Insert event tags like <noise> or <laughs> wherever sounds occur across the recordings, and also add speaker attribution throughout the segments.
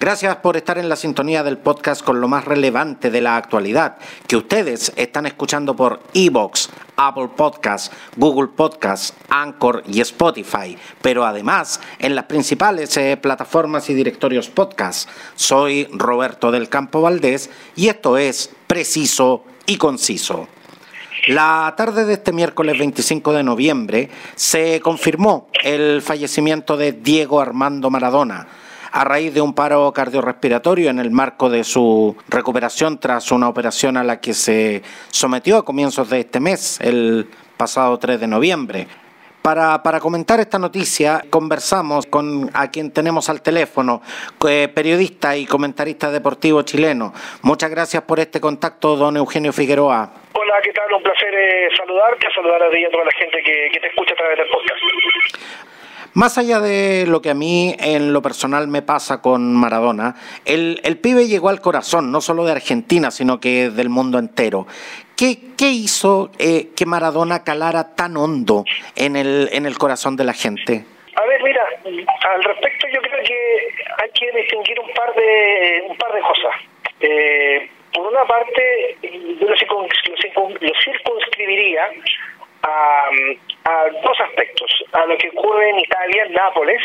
Speaker 1: Gracias por estar en la sintonía del podcast con lo más relevante de la actualidad, que ustedes están escuchando por Evox, Apple Podcasts, Google Podcasts, Anchor y Spotify, pero además en las principales eh, plataformas y directorios podcast. Soy Roberto del Campo Valdés y esto es Preciso y Conciso. La tarde de este miércoles 25 de noviembre se confirmó el fallecimiento de Diego Armando Maradona a raíz de un paro cardiorrespiratorio en el marco de su recuperación tras una operación a la que se sometió a comienzos de este mes, el pasado 3 de noviembre. Para, para, comentar esta noticia, conversamos con a quien tenemos al teléfono, eh, periodista y comentarista deportivo chileno. Muchas gracias por este contacto, don Eugenio Figueroa.
Speaker 2: Hola, ¿qué tal? Un placer eh, saludarte, saludar a ti y a toda la gente que, que te escucha a través del podcast.
Speaker 1: Más allá de lo que a mí en lo personal me pasa con Maradona, el, el pibe llegó al corazón, no solo de Argentina, sino que del mundo entero. ¿Qué, qué hizo eh, que Maradona calara tan hondo en el, en el corazón de la gente?
Speaker 2: A ver, mira, al respecto yo creo que hay que distinguir un par de, un par de cosas. Eh, por una parte, yo lo, circunscribiría a, a dos aspectos, a lo que ocurre en Italia, en Nápoles,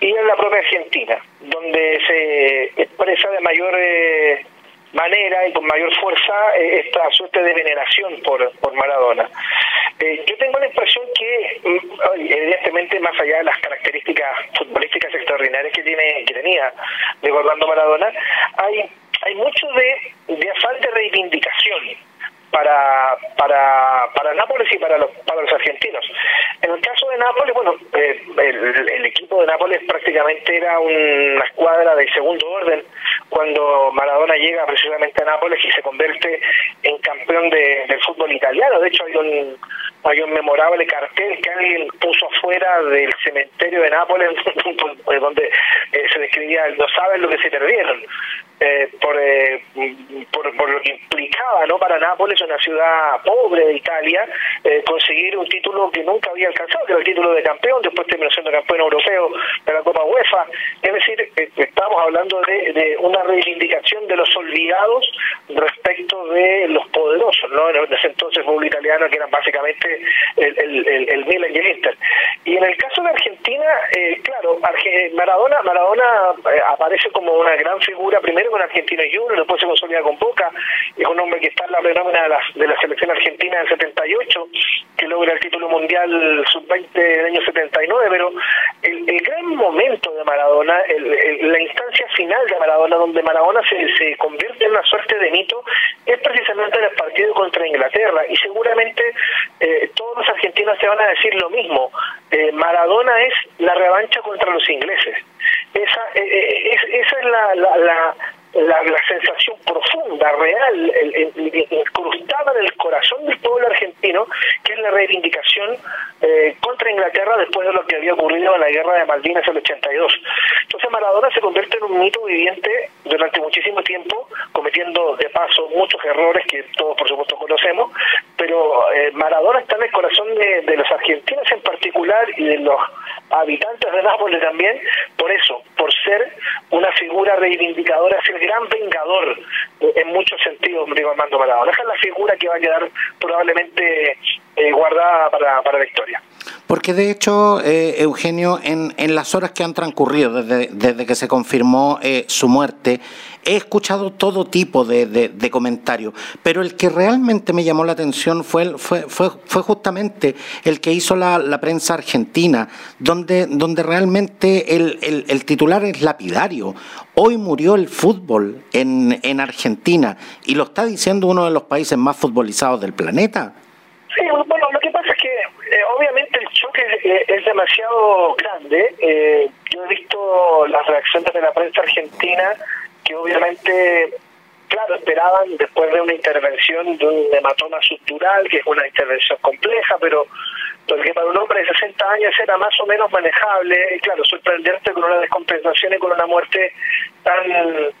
Speaker 2: y en la propia Argentina, donde se expresa de mayor eh, manera y con mayor fuerza eh, esta suerte de veneración por, por Maradona. Eh, yo tengo la impresión que, mm, evidentemente, más allá de las características futbolísticas extraordinarias que tiene que tenía de Orlando Maradona, hay hay mucho de, de afán de reivindicación para, para, para Nápoles y para los, para los argentinos. En el caso de Nápoles, bueno, eh, el, el, equipo de Nápoles prácticamente era una escuadra de segundo orden cuando Maradona llega precisamente a Nápoles y se convierte en campeón de, del fútbol italiano. De hecho, hay un, hay un memorable cartel que alguien puso afuera del cementerio de Nápoles, <laughs> donde eh, se describía, no saben lo que se perdieron. Eh, por, eh, por, por, lo que implicaba no para Nápoles, una ciudad pobre de Italia, conseguir un título que nunca había alcanzado, que era el título de campeón, después terminó siendo campeón europeo UEFA. Es decir, eh, estamos hablando de, de, una reivindicación de los olvidados respecto de los poderosos, ¿no? En ese entonces fútbol italiano, que eran básicamente el, el, el, el Milan y el Inter. Y en el caso de Argentina, eh, claro, Maradona, Maradona aparece como una gran figura, primero con Argentino Junior, después se consolida con Boca, es un hombre que está en la plenómena de la, de la selección argentina del 78, que logra el título mundial sub-20 del año 79, pero el, gran momento de Maradona, el, el, la instancia final de Maradona, donde Maradona se, se convierte en una suerte de mito, es precisamente en el partido contra Inglaterra, y seguramente eh, todos los argentinos se van a decir lo mismo, eh, Maradona es la revancha contra los ingleses. Esa, eh, eh es, esa es la, la, la la, la, sensación profunda, real, el, el, incrustada en el corazón del pueblo argentino, que es la reivindicación eh, contra Inglaterra después de lo que había ocurrido en la guerra de Malvinas en el 82. Entonces Maradona se convierte en un mito viviente durante muchísimo tiempo, cometiendo de paso muchos errores que todos por supuesto conocemos, pero eh, Maradona está en el corazón de, de los argentinos en particular y de los habitantes de Nápoles también, por eso, por ser una figura reivindicadora, ser gran vengador eh, en muchos sentidos, digo Armando Maradona. Esa es la figura que va a quedar probablemente eh, guardada para, para la historia.
Speaker 1: Porque de hecho, eh, Eugenio, en, en, las horas que han transcurrido desde, desde que se confirmó eh, su muerte, he escuchado todo tipo de, comentarios, pero el que realmente me llamó la atención fue, fue, fue, fue justamente el que hizo la, la prensa argentina, donde, donde realmente el, el, titular es lapidario. Hoy murió el fútbol en, en Argentina y lo está diciendo uno de los países más futbolizados del planeta.
Speaker 2: Sí, bueno, lo que pasa es que eh, obviamente el choque es, es demasiado grande. Eh, yo he visto las reacciones de la prensa argentina que obviamente, claro, esperaban después de una intervención de un hematoma estructural, que es una intervención compleja, pero porque para un hombre de 60 años era más o menos manejable, y claro, sorprenderte con una descompensación y con una muerte tan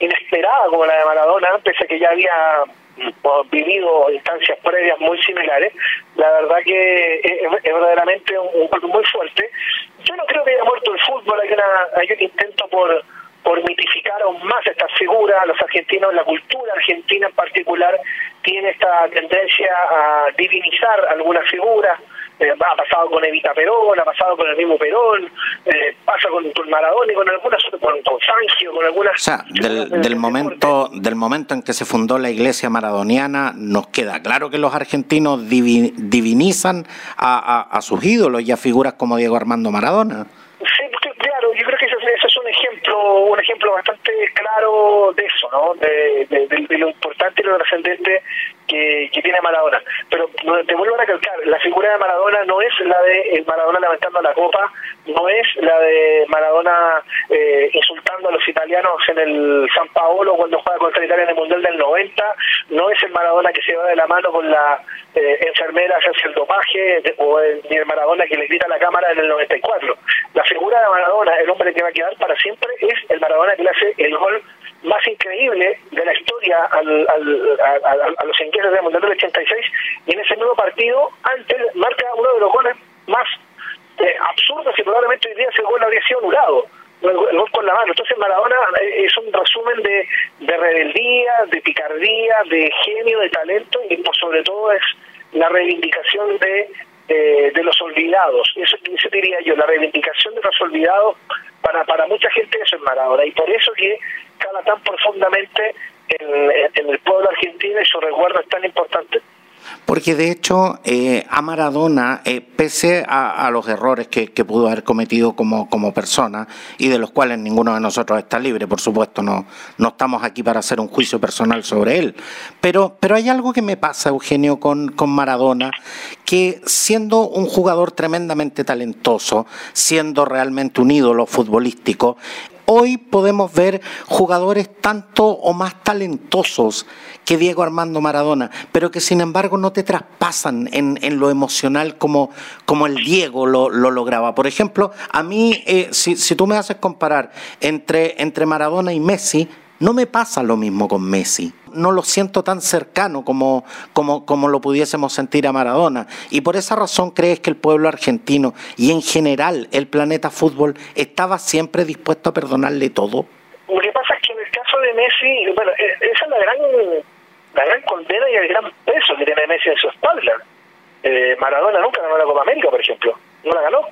Speaker 2: inesperada como la de Maradona, pese a que ya había vivido instancias previas muy similares, la verdad que es, es verdaderamente un, un golpe muy fuerte. Yo no creo que haya muerto el fútbol, hay, una, hay un intento por por estas figuras, los argentinos, la cultura argentina en particular, tiene esta tendencia a divinizar algunas figuras, eh, ha pasado con Evita Perón, ha pasado con el mismo Perón, eh, pasa con, con, Maradona y con algunas, con, con Fangio, con algunas...
Speaker 1: O sea, del, del momento, del momento en que se fundó la iglesia maradoniana, nos queda claro que los argentinos divinizan a, a, a sus ídolos y a figuras como Diego Armando Maradona.
Speaker 2: Sí, claro, yo creo que ese, ese, es un ejemplo, bastante claro de eso, ¿no? De, de, de, de lo importante y lo trascendente que, tiene Maradona. Pero te vuelvo a recalcar, la figura de Maradona no es la de Maradona levantando la copa, no es la de Maradona eh, insultando a los italianos en el San Paolo cuando juega contra Italia en el Mundial del 90, no es el Maradona que se va de la mano con la eh, enfermera hacia el dopaje, o el, ni el Maradona que le grita a la cámara en el 94. La figura de Maradona, el hombre que va a quedar para siempre, es el Maradona que le hace el gol más increíble de la historia al, al, a, a, los ingleses del Mundial del 86 y en ese nuevo partido antes marca uno de los goles más eh, absurdos y probablemente hoy día ese gol habría sido anulado el, gol con la mano. Entonces Maradona es un resumen de, de rebeldía de picardía de genio de talento y sobre todo es la reivindicación de eh, de los olvidados. Eso, eso diría yo la reivindicación de los olvidados para para mucha gente eso es Maradona. Y por eso que tan profundamente en, el pueblo argentino y su recuerdo es tan importante.
Speaker 1: Porque de hecho eh, a Maradona, eh, pese a, a, los errores que, que, pudo haber cometido como, como persona y de los cuales ninguno de nosotros está libre, por supuesto, no, no estamos aquí para hacer un juicio personal sobre él, pero, pero hay algo que me pasa, Eugenio, con, con Maradona, que siendo un jugador tremendamente talentoso, siendo realmente un ídolo futbolístico, hoy podemos ver jugadores tanto o más talentosos que Diego Armando Maradona, pero que sin embargo no te traspasan en, en lo emocional como, como el Diego lo, lo, lograba. Por ejemplo, a mí, eh, si, si, tú me haces comparar entre, entre Maradona y Messi, no me pasa lo mismo con Messi. No lo siento tan cercano como, como, como lo pudiésemos sentir a Maradona. Y por esa razón crees que el pueblo argentino y en general el planeta fútbol estaba siempre dispuesto a perdonarle todo.
Speaker 2: Lo que pasa es que en el caso de Messi, bueno, esa es la gran, la gran condena y el gran peso que tiene Messi en su espalda. Eh, Maradona nunca ganó la Copa América, por ejemplo. No la ganó.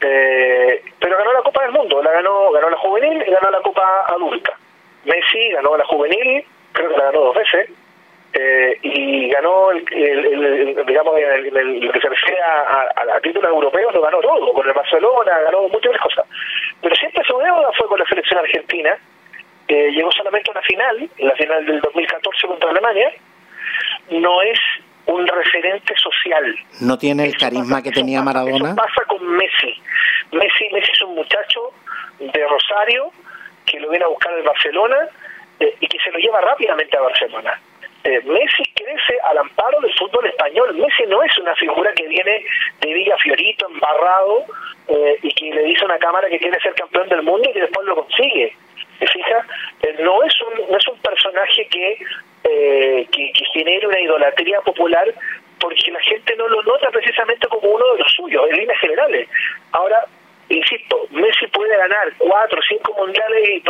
Speaker 2: Eh, pero ganó la Copa del Mundo, la ganó, ganó la juvenil y ganó la Copa adulta. Messi ganó la juvenil, creo que la ganó dos veces, eh, y ganó, el, el, el digamos, el, lo que se refiere a, a, a, títulos europeos, lo ganó todo, con el Barcelona, ganó múltiples cosas. Pero siempre su deuda fue con la selección argentina, eh, llegó solamente a una final, la final del 2014 contra Alemania, no es un referente social.
Speaker 1: ¿No tiene el eso carisma
Speaker 2: pasa,
Speaker 1: que tenía
Speaker 2: pasa,
Speaker 1: Maradona?
Speaker 2: Eso pasa con Messi. Messi. Messi es un muchacho de Rosario, que lo viene a buscar el Barcelona eh, y que se lo lleva rápidamente a Barcelona. Eh, Messi crece al amparo del fútbol español. Messi no es una figura que viene de Villa Fiorito, embarrado, eh, y que le dice a una cámara que quiere ser campeón del mundo y que después lo consigue. ¿Te fijas? no, es un, no es un personaje que, que, que genere una idolatría popular porque la gente no lo nota precisamente como uno de los suyos, en líneas generales. Ahora, insisto, Messi puede ganar cuatro o cinco mundiales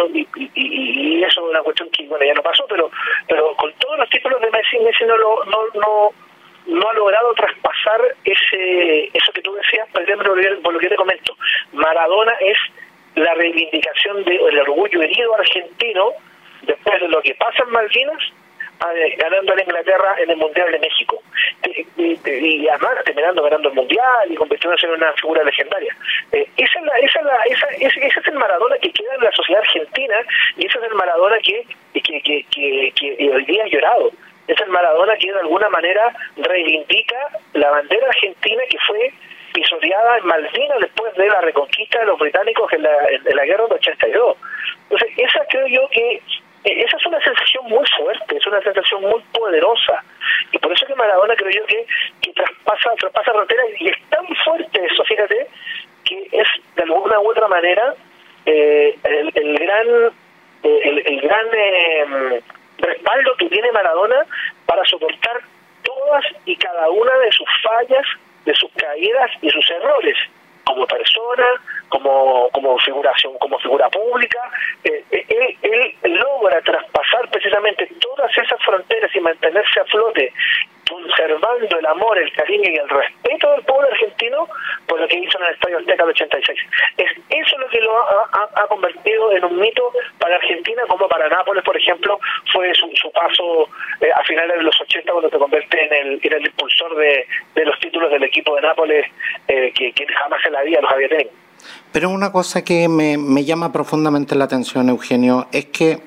Speaker 2: y, eso es una cuestión que bueno ya no pasó, pero pero con todos los títulos de Messi, Messi no lo no no no ha logrado traspasar ese eso que tú decías, por por lo que te comento. Maradona es la reivindicación del orgullo herido argentino después de lo que pasa en Malvinas ganando a Inglaterra en el Mundial de México y, además terminando ganando el Mundial y convirtiéndose en una figura legendaria. Eh, esa, es la, esa, es la, esa, ese, ese, es el Maradona que queda en la sociedad argentina y ese es el Maradona que, que, que, que, hoy día ha llorado. Es el Maradona que de alguna manera reivindica la bandera argentina que fue pisoteada en Malvinas después de la reconquista de los británicos en la, en la guerra del 82. Entonces, esa creo yo que esa es una sensación muy fuerte, es una sensación muy poderosa. Y por eso que Maradona creo yo que, traspasa, traspasa fronteras y es tan fuerte eso, fíjate, que es de alguna u otra manera eh, el, gran el, gran eh, respaldo que tiene Maradona para soportar todas y cada una de sus fallas, de sus caídas y sus errores como persona, como como figuración, como figura pública. Eh, él, él logra traspasar precisamente todas esas fronteras y mantenerse a flote conservando el amor, el cariño y el respeto del pueblo argentino por lo que hizo en el Estadio Azteca del 86. Es eso lo que lo ha, convertido en un mito para Argentina, como para Nápoles, por ejemplo, fue su, paso eh, a finales de los 80 cuando se convierte en el, en el impulsor de, los títulos del equipo de Nápoles eh, que, jamás en la vida los había tenido.
Speaker 1: Pero una cosa que me, me llama profundamente la atención, Eugenio, es que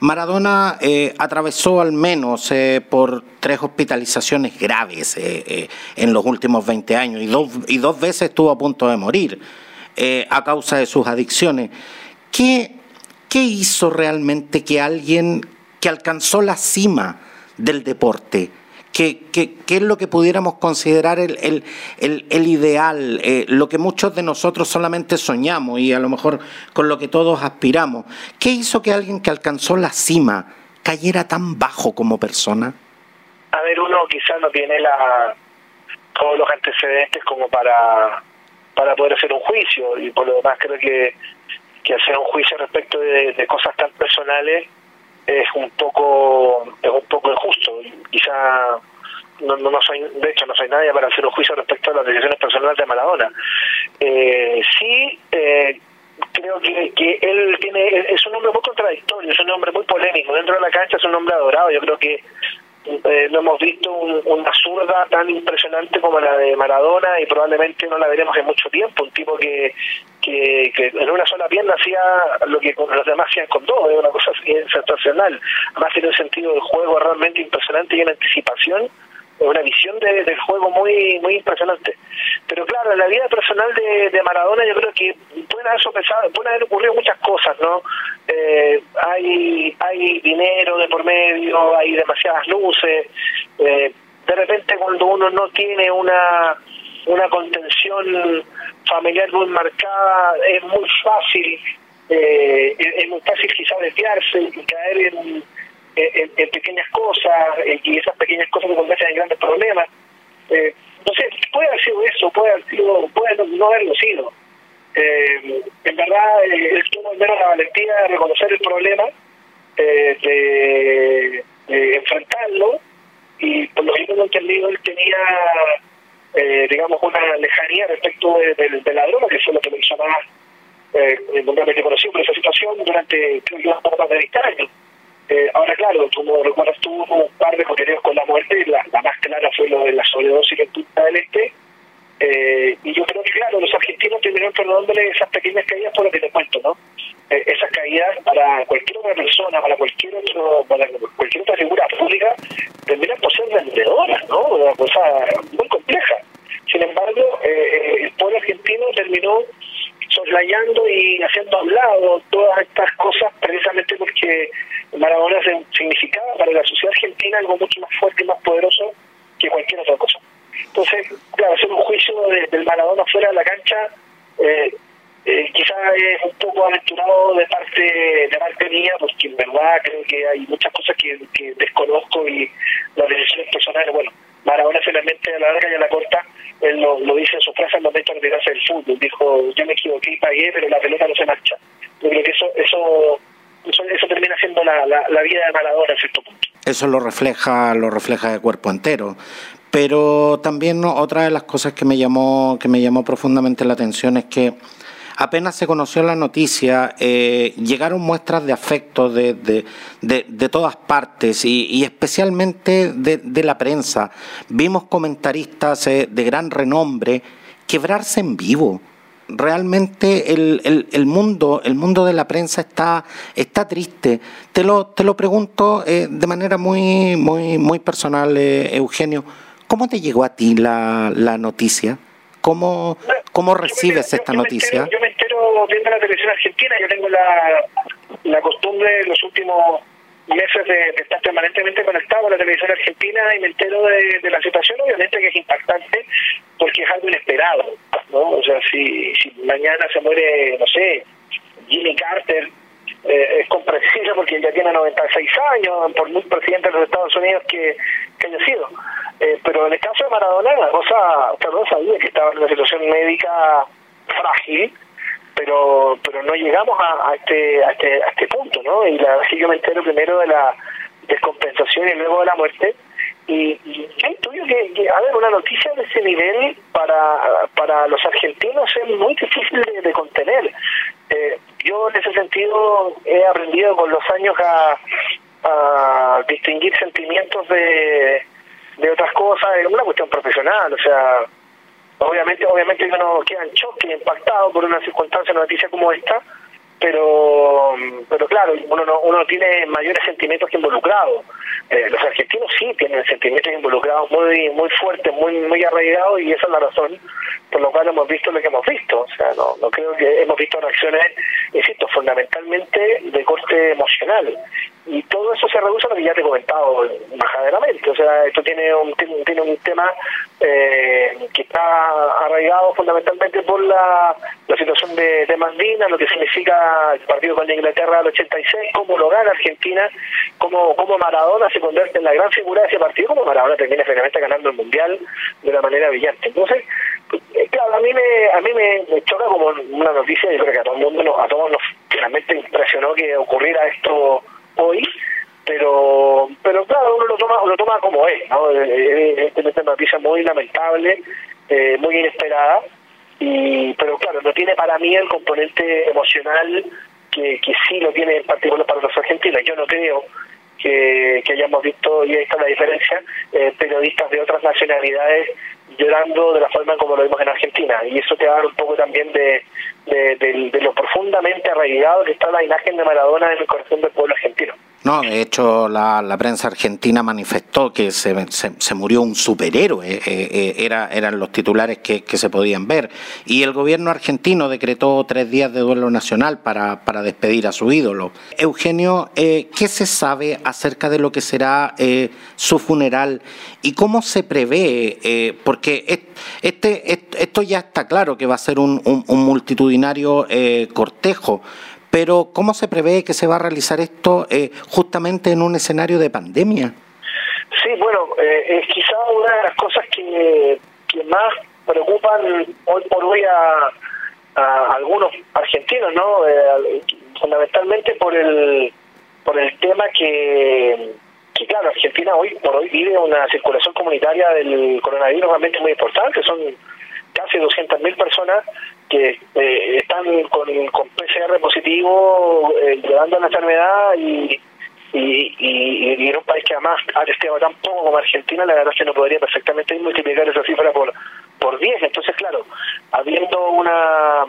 Speaker 1: Maradona eh, atravesó al menos eh, por tres hospitalizaciones graves eh, en los últimos 20 años y dos, y dos veces estuvo a punto de morir a causa de sus adicciones. ¿Qué, ¿Qué hizo realmente que alguien que alcanzó la cima del deporte, ¿Qué, es lo que pudiéramos considerar el, el, el, ideal, eh, lo que muchos de nosotros solamente soñamos y a lo mejor con lo que todos aspiramos? ¿Qué hizo que alguien que alcanzó la cima cayera tan bajo como persona?
Speaker 2: A ver, uno quizás no tiene la, todos los antecedentes como para, para poder hacer un juicio y por lo demás creo que, que hacer un juicio respecto de cosas tan personales es un poco es un poco injusto quizá no, no, soy de hecho no soy nadie para hacer un juicio respecto a las decisiones personales de Maradona. Eh, sí eh, creo que, que él tiene es un hombre muy contradictorio es un hombre muy polémico. Dentro de la cancha es un hombre adorado. Yo creo que eh, no hemos visto una zurda tan impresionante como la de Maradona y probablemente no la veremos en mucho tiempo. Un tipo que, que, en una sola pierna hacía lo que los demás hacían con dos, es una cosa sensacional. Además tiene un sentido del juego realmente impresionante y en anticipación una visión de, del juego muy muy impresionante. Pero claro, en la vida personal de, de Maradona yo creo que pueden haber sopesado, pueden haber ocurrido muchas cosas, ¿no? Eh, hay hay dinero de por medio, hay demasiadas luces. Eh, de repente cuando uno no tiene una una contención familiar muy marcada, es muy fácil, eh, es, muy fácil quizás desviarse y caer en en, pequeñas cosas eh, y esas pequeñas cosas se convierten en grandes problemas. Eh, no sé, puede haber sido eso, puede haber sido, puede no, haberlo sido. Eh, en verdad, eh, él tuvo al menos la valentía de reconocer el problema, de, enfrentarlo, y por lo que yo entendido, él tenía, digamos, una lejanía respecto de, la droga, que fue lo que lo hizo más eh, conocido por esa situación durante, creo que, más de 20 años. Eh, ahora, claro, como recuerdas, tuvo un par de contenidos con la muerte, la, la más clara fue lo de la sobredosis en Punta del Este. Eh, y yo creo que, claro, los argentinos terminaron perdonándole esas pequeñas caídas por lo que te cuento, ¿no? Eh, esas caídas para cualquier otra persona, para cualquier otro, para cualquier otra figura pública, terminan por ser vendedoras, ¿no? Una cosa muy compleja. Embargo, el pueblo argentino terminó soslayando y haciendo a un lado todas estas cosas precisamente porque Maradona significaba para la sociedad argentina algo mucho más fuerte y más poderoso que cualquier otra cosa. Entonces, claro, hacer un juicio del Maradona fuera de la cancha eh, eh, quizás es un poco aventurado de parte de parte mía, porque en verdad creo que hay muchas cosas que desconozco y las decisiones personales, bueno, Maradona finalmente a la larga y a la corta, él lo, dice en su frase al momento de retirarse del fútbol, dijo, yo me equivoqué y pagué, pero la pelota no se marcha. Yo creo que eso, eso eso, termina siendo la, la, vida de Maradona en cierto punto.
Speaker 1: Eso lo refleja, lo refleja de cuerpo entero. Pero también otra de las cosas que me llamó, que me llamó profundamente la atención es que apenas se conoció la noticia, eh, llegaron muestras de afecto de, de, de, todas partes y, especialmente de, la prensa. Vimos comentaristas eh, de gran renombre quebrarse en vivo. Realmente el, el, el, mundo el mundo de la prensa está está triste. Te lo te lo pregunto eh, de manera muy muy muy personal eh, Eugenio. Cómo te llegó a ti la, la noticia cómo cómo recibes esta noticia
Speaker 2: yo me entero viendo la televisión argentina. Yo tengo la la costumbre en los últimos meses de, estar permanentemente conectado a la televisión argentina y me entero de, de la situación obviamente que es impactante porque es algo inesperado ¿no? O sea, si, si mañana se muere, no sé, Jimmy Carter, eh, es comprensible porque ya tiene 96 años, por muy presidente de los Estados Unidos que, que haya sido. Eh, pero en el caso de Maradona, la cosa, perdón, sabía que estaba en una situación médica frágil, pero pero no llegamos a, a, este, a, este, a este punto, ¿no? Y la sí yo me entero primero de la descompensación y luego de la muerte. Y, y yo intuyo que, a ver, una noticia de ese nivel para, para los argentinos es muy difícil de, contener. Eh, yo en ese sentido he aprendido con los años a, a distinguir sentimientos de, de otras cosas, es una cuestión profesional, o sea, obviamente obviamente uno queda en choque, impactado por una circunstancia, una noticia como esta, pero pero claro uno no, uno tiene mayores sentimientos que involucrados. Eh, los argentinos sí tienen sentimientos involucrados muy muy fuertes muy muy arraigados y esa es la razón por lo cual hemos visto lo que hemos visto. O sea no no creo que hemos visto reacciones insisto fundamentalmente de corte emocional y todo eso se reduce a lo que ya te he comentado bajaderamente o sea esto tiene un tiene un tema eh, que está arraigado fundamentalmente por la, la situación de, de Malvinas lo que significa el partido con Inglaterra del 86 cómo lo gana Argentina cómo, cómo Maradona se convierte en la gran figura de ese partido como Maradona termina finalmente ganando el Mundial de una manera brillante. Entonces eh, claro, a mí me a mí me, choca como una noticia, yo creo que a todo el mundo, a todos nos finalmente impresionó que ocurriera esto hoy, pero pero claro, uno lo toma lo toma como es, ¿no? Es eh, eh, una noticia muy lamentable, muy inesperada, y pero claro, no tiene para mí el componente emocional que, que sí lo tiene en particular para los argentinos. Yo no creo que, que hayamos visto, y ahí está la diferencia, periodistas de otras nacionalidades llorando de la forma como lo vimos en Argentina. Y eso te da un poco también de, de, lo profundamente arraigado que está la imagen de Maradona en el corazón del pueblo argentino.
Speaker 1: No, de hecho la, prensa argentina manifestó que se, se, murió un superhéroe, eh, eh, era, eran los titulares que, se podían ver. Y el gobierno argentino decretó tres días de duelo nacional para, para despedir a su ídolo. Eugenio, eh, ¿qué se sabe acerca de lo que será su funeral y cómo se prevé? porque este, esto ya está claro que va a ser un, un multitudinario cortejo pero ¿cómo se prevé que se va a realizar esto eh, justamente en un escenario de pandemia?
Speaker 2: Sí, bueno, eh, es quizá una de las cosas que, más preocupan hoy por hoy a, algunos argentinos, ¿no? Eh, fundamentalmente por el por el tema que, que, claro, Argentina hoy por hoy vive una circulación comunitaria del coronavirus realmente muy importante, son casi 200.000 personas que eh, están con, con PCR positivo eh, llevando la enfermedad y, y, y, en un país que además ha testeado tan poco como Argentina, la verdad es que no podría perfectamente multiplicar esa cifra por, por 10. Entonces, claro, habiendo una,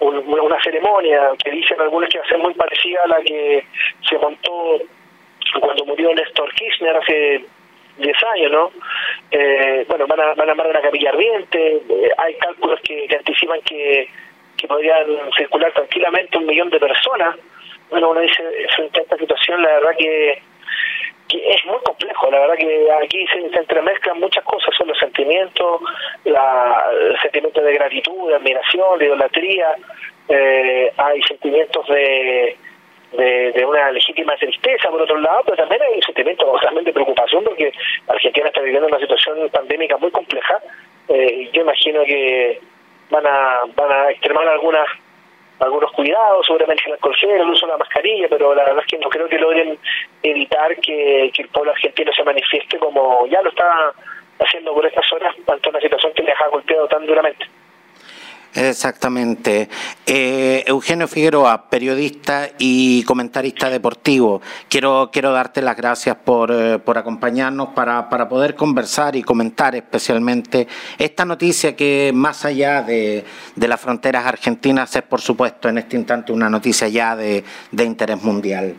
Speaker 2: una ceremonia que dicen algunos que va a ser muy parecida a la que se montó cuando murió Néstor Kirchner hace 10 años, ¿no? Eh, bueno, van a, van a armar una capilla ardiente, eh, hay cálculos que, anticipan que, que podrían circular tranquilamente un millón de personas. Bueno, uno dice, frente a esta situación, la verdad que, que es muy complejo, la verdad que aquí se, entremezclan muchas cosas, son los sentimientos, la, el sentimiento de gratitud, de admiración, de idolatría, eh, hay sentimientos de, legítima tristeza por otro lado, pero también hay un sentimiento de preocupación porque Argentina está viviendo una situación pandémica muy compleja eh, yo imagino que van a van a extremar algunas algunos cuidados, seguramente el alcohol el uso de la mascarilla, pero la verdad es que no creo que logren evitar que, que el pueblo argentino se manifieste como ya lo está haciendo por estas horas ante una situación que les ha golpeado tan duramente.
Speaker 1: Exactamente. Eh, Eugenio Figueroa, periodista y comentarista deportivo, quiero, quiero darte las gracias por, eh, por acompañarnos para, para, poder conversar y comentar especialmente esta noticia que más allá de, de, las fronteras argentinas es, por supuesto, en este instante una noticia ya de, de interés mundial.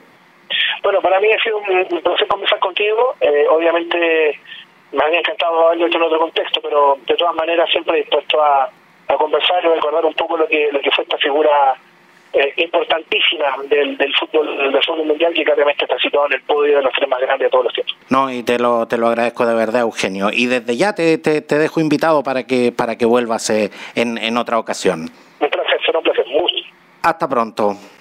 Speaker 2: Bueno, para mí ha sido un placer conversar contigo. Eh, obviamente me había encantado haberlo hecho en otro contexto, pero de todas maneras siempre dispuesto a a conversar y recordar un poco lo que lo que fue esta figura eh, importantísima del, del fútbol del fútbol mundial que claramente está situado en el podio de los tres más grandes de todos los tiempos.
Speaker 1: No, y te lo, te lo agradezco de verdad, Eugenio. Y desde ya te, te, dejo invitado para que para que vuelvas eh, en, en otra ocasión.
Speaker 2: Un placer, será un placer.
Speaker 1: Hasta pronto.